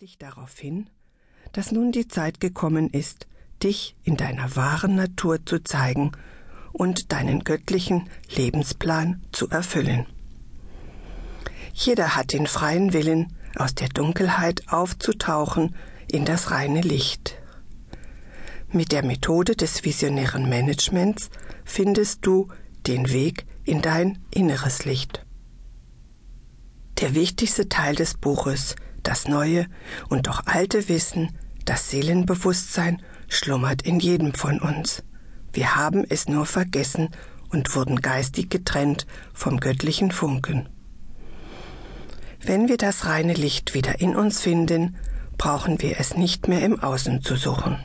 dich darauf hin, dass nun die Zeit gekommen ist, dich in deiner wahren Natur zu zeigen und deinen göttlichen Lebensplan zu erfüllen. Jeder hat den freien Willen, aus der Dunkelheit aufzutauchen in das reine Licht. Mit der Methode des visionären Managements findest du den Weg in dein inneres Licht. Der wichtigste Teil des Buches, das neue und doch alte Wissen, das Seelenbewusstsein, schlummert in jedem von uns. Wir haben es nur vergessen und wurden geistig getrennt vom göttlichen Funken. Wenn wir das reine Licht wieder in uns finden, brauchen wir es nicht mehr im Außen zu suchen.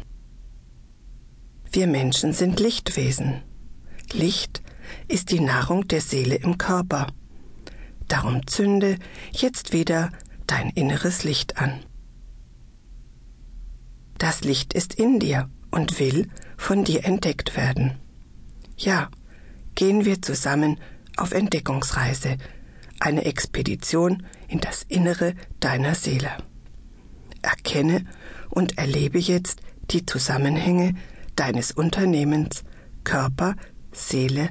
Wir Menschen sind Lichtwesen. Licht ist die Nahrung der Seele im Körper. Darum zünde jetzt wieder dein inneres Licht an. Das Licht ist in dir und will von dir entdeckt werden. Ja, gehen wir zusammen auf Entdeckungsreise, eine Expedition in das Innere deiner Seele. Erkenne und erlebe jetzt die Zusammenhänge deines Unternehmens Körper, Seele,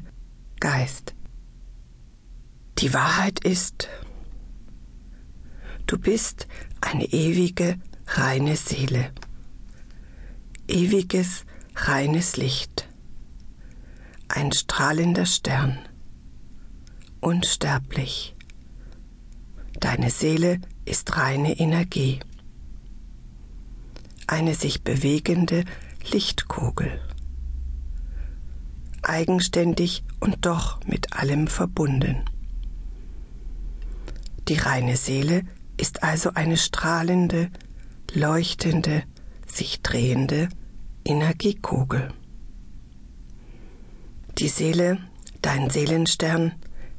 Geist. Die Wahrheit ist, du bist eine ewige, reine Seele. Ewiges, reines Licht. Ein strahlender Stern. Unsterblich. Deine Seele ist reine Energie. Eine sich bewegende Lichtkugel. Eigenständig und doch mit allem verbunden. Die reine Seele ist also eine strahlende, leuchtende, sich drehende Energiekugel. Die Seele, dein Seelenstern,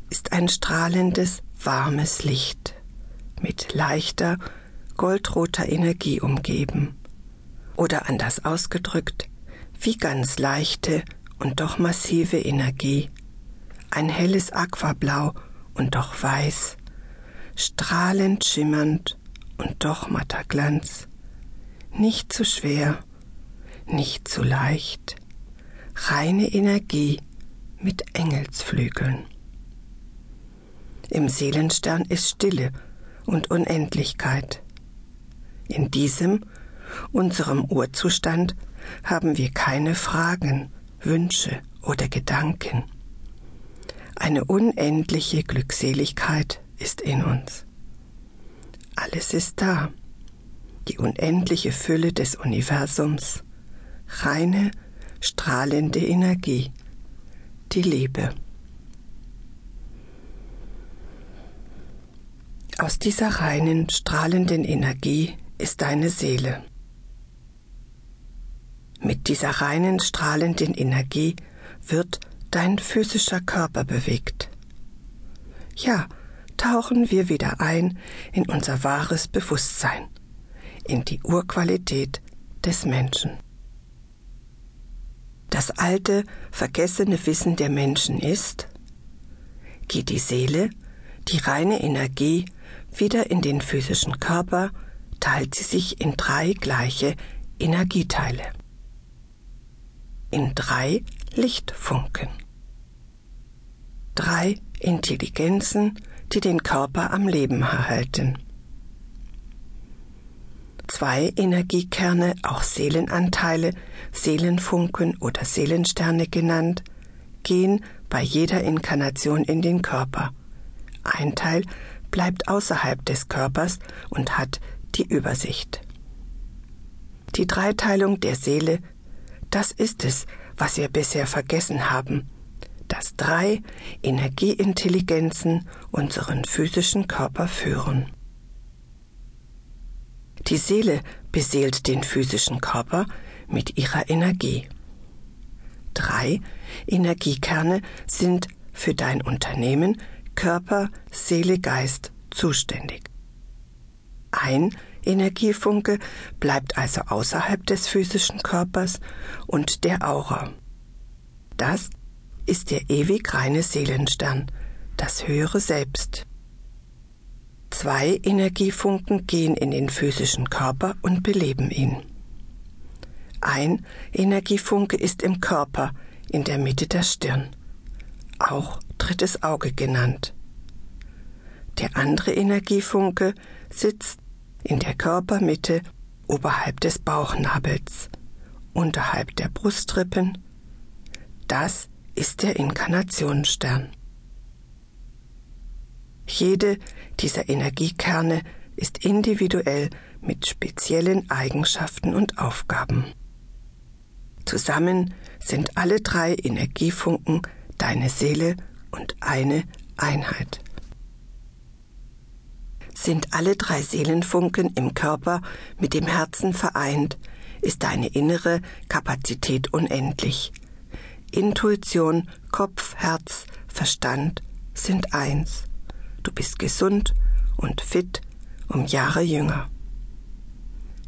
ist ein strahlendes, warmes Licht mit leichter, goldroter Energie umgeben. Oder anders ausgedrückt, wie ganz leichte und doch massive Energie, ein helles Aquablau und doch weiß, strahlend schimmernd und doch matter Glanz, nicht zu schwer, nicht zu leicht, reine Energie mit Engelsflügeln. Im Seelenstern ist Stille und Unendlichkeit. In diesem, unserem Urzustand, haben wir keine Fragen, Wünsche oder Gedanken. Eine unendliche Glückseligkeit ist in uns. Alles ist da. Die unendliche Fülle des Universums, reine, strahlende Energie, die Liebe. Aus dieser reinen, strahlenden Energie ist deine Seele. Mit dieser reinen, strahlenden Energie wird dein physischer Körper bewegt. Ja, tauchen wir wieder ein in unser wahres Bewusstsein, in die Urqualität des Menschen. Das alte, vergessene Wissen der Menschen ist, geht die Seele, die reine Energie, wieder in den physischen Körper, teilt sie sich in drei gleiche Energieteile. In drei Lichtfunken. Drei Intelligenzen, die den Körper am Leben erhalten. Zwei Energiekerne, auch Seelenanteile, Seelenfunken oder Seelensterne genannt, gehen bei jeder Inkarnation in den Körper. Ein Teil bleibt außerhalb des Körpers und hat die Übersicht. Die Dreiteilung der Seele, das ist es, was wir bisher vergessen haben, dass drei Energieintelligenzen unseren physischen Körper führen. Die Seele beseelt den physischen Körper mit ihrer Energie. Drei Energiekerne sind für dein Unternehmen Körper, Seele, Geist zuständig. Ein Energiefunke bleibt also außerhalb des physischen Körpers und der Aura. Das ist der ewig reine Seelenstern, das höhere Selbst. Zwei Energiefunken gehen in den physischen Körper und beleben ihn. Ein Energiefunke ist im Körper, in der Mitte der Stirn, auch drittes Auge genannt. Der andere Energiefunke sitzt in der Körpermitte oberhalb des Bauchnabels, unterhalb der Brustrippen. Das ist der Inkarnationsstern. Jede dieser Energiekerne ist individuell mit speziellen Eigenschaften und Aufgaben. Zusammen sind alle drei Energiefunken deine Seele und eine Einheit. Sind alle drei Seelenfunken im Körper mit dem Herzen vereint, ist deine innere Kapazität unendlich. Intuition, Kopf, Herz, Verstand sind eins. Du bist gesund und fit um Jahre jünger.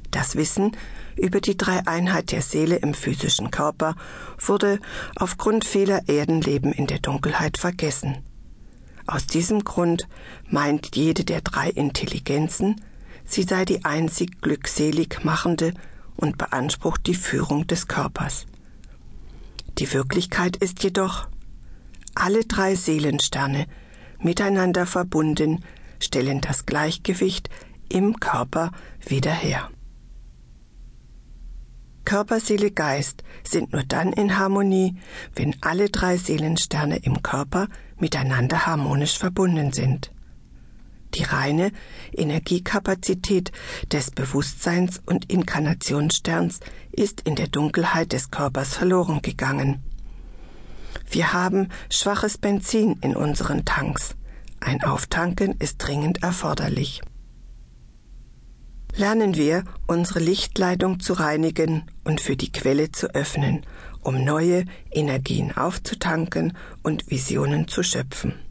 Das Wissen über die Dreieinheit der Seele im physischen Körper wurde aufgrund vieler Erdenleben in der Dunkelheit vergessen. Aus diesem Grund meint jede der drei Intelligenzen, sie sei die einzig glückselig machende und beansprucht die Führung des Körpers. Die Wirklichkeit ist jedoch, alle drei Seelensterne miteinander verbunden stellen das Gleichgewicht im Körper wieder her. Körper, Seele, Geist sind nur dann in Harmonie, wenn alle drei Seelensterne im Körper miteinander harmonisch verbunden sind. Die reine Energiekapazität des Bewusstseins und Inkarnationssterns ist in der Dunkelheit des Körpers verloren gegangen. Wir haben schwaches Benzin in unseren Tanks. Ein Auftanken ist dringend erforderlich lernen wir, unsere Lichtleitung zu reinigen und für die Quelle zu öffnen, um neue Energien aufzutanken und Visionen zu schöpfen.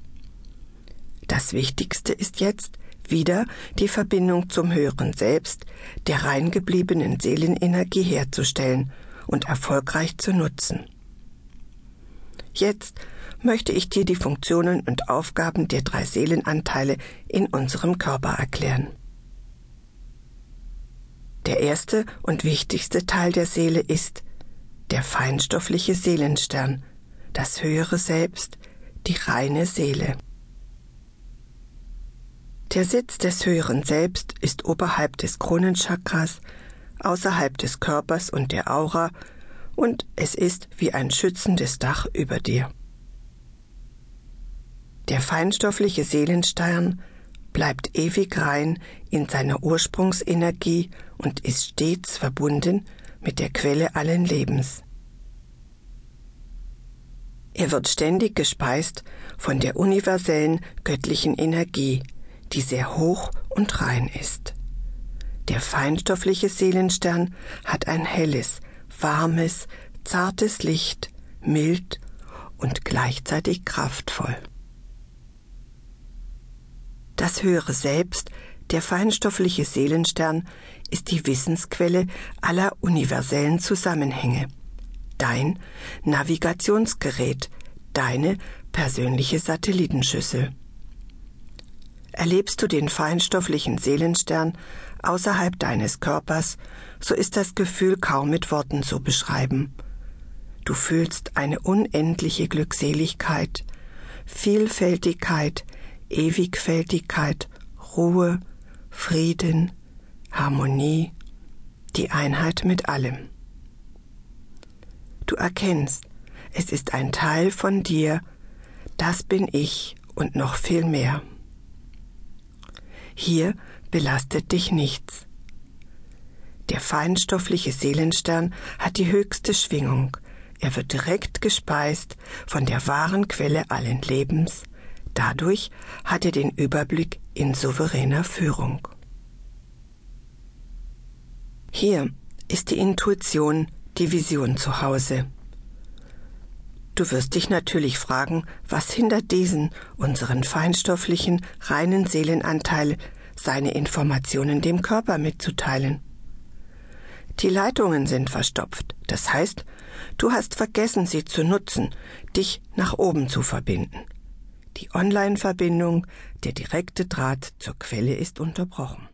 Das Wichtigste ist jetzt, wieder die Verbindung zum höheren Selbst, der rein gebliebenen Seelenenergie herzustellen und erfolgreich zu nutzen. Jetzt möchte ich dir die Funktionen und Aufgaben der drei Seelenanteile in unserem Körper erklären. Der erste und wichtigste Teil der Seele ist der feinstoffliche Seelenstern, das höhere Selbst, die reine Seele. Der Sitz des höheren Selbst ist oberhalb des Kronenchakras, außerhalb des Körpers und der Aura, und es ist wie ein schützendes Dach über dir. Der feinstoffliche Seelenstern bleibt ewig rein in seiner Ursprungsenergie und ist stets verbunden mit der Quelle allen Lebens. Er wird ständig gespeist von der universellen göttlichen Energie, die sehr hoch und rein ist. Der feinstoffliche Seelenstern hat ein helles, warmes, zartes Licht, mild und gleichzeitig kraftvoll. Das höhere Selbst, der feinstoffliche Seelenstern, ist die Wissensquelle aller universellen Zusammenhänge. Dein Navigationsgerät, deine persönliche Satellitenschüssel. Erlebst du den feinstofflichen Seelenstern außerhalb deines Körpers, so ist das Gefühl kaum mit Worten zu beschreiben. Du fühlst eine unendliche Glückseligkeit, Vielfältigkeit, Ewigfältigkeit, Ruhe, Frieden, Harmonie, die Einheit mit allem. Du erkennst, es ist ein Teil von dir, das bin ich und noch viel mehr. Hier belastet dich nichts. Der feinstoffliche Seelenstern hat die höchste Schwingung. Er wird direkt gespeist von der wahren Quelle allen Lebens, Dadurch hat er den Überblick in souveräner Führung. Hier ist die Intuition, die Vision zu Hause. Du wirst dich natürlich fragen, was hindert diesen, unseren feinstofflichen, reinen Seelenanteil, seine Informationen dem Körper mitzuteilen. Die Leitungen sind verstopft, das heißt, du hast vergessen, sie zu nutzen, dich nach oben zu verbinden. Die Online-Verbindung, der direkte Draht zur Quelle ist unterbrochen.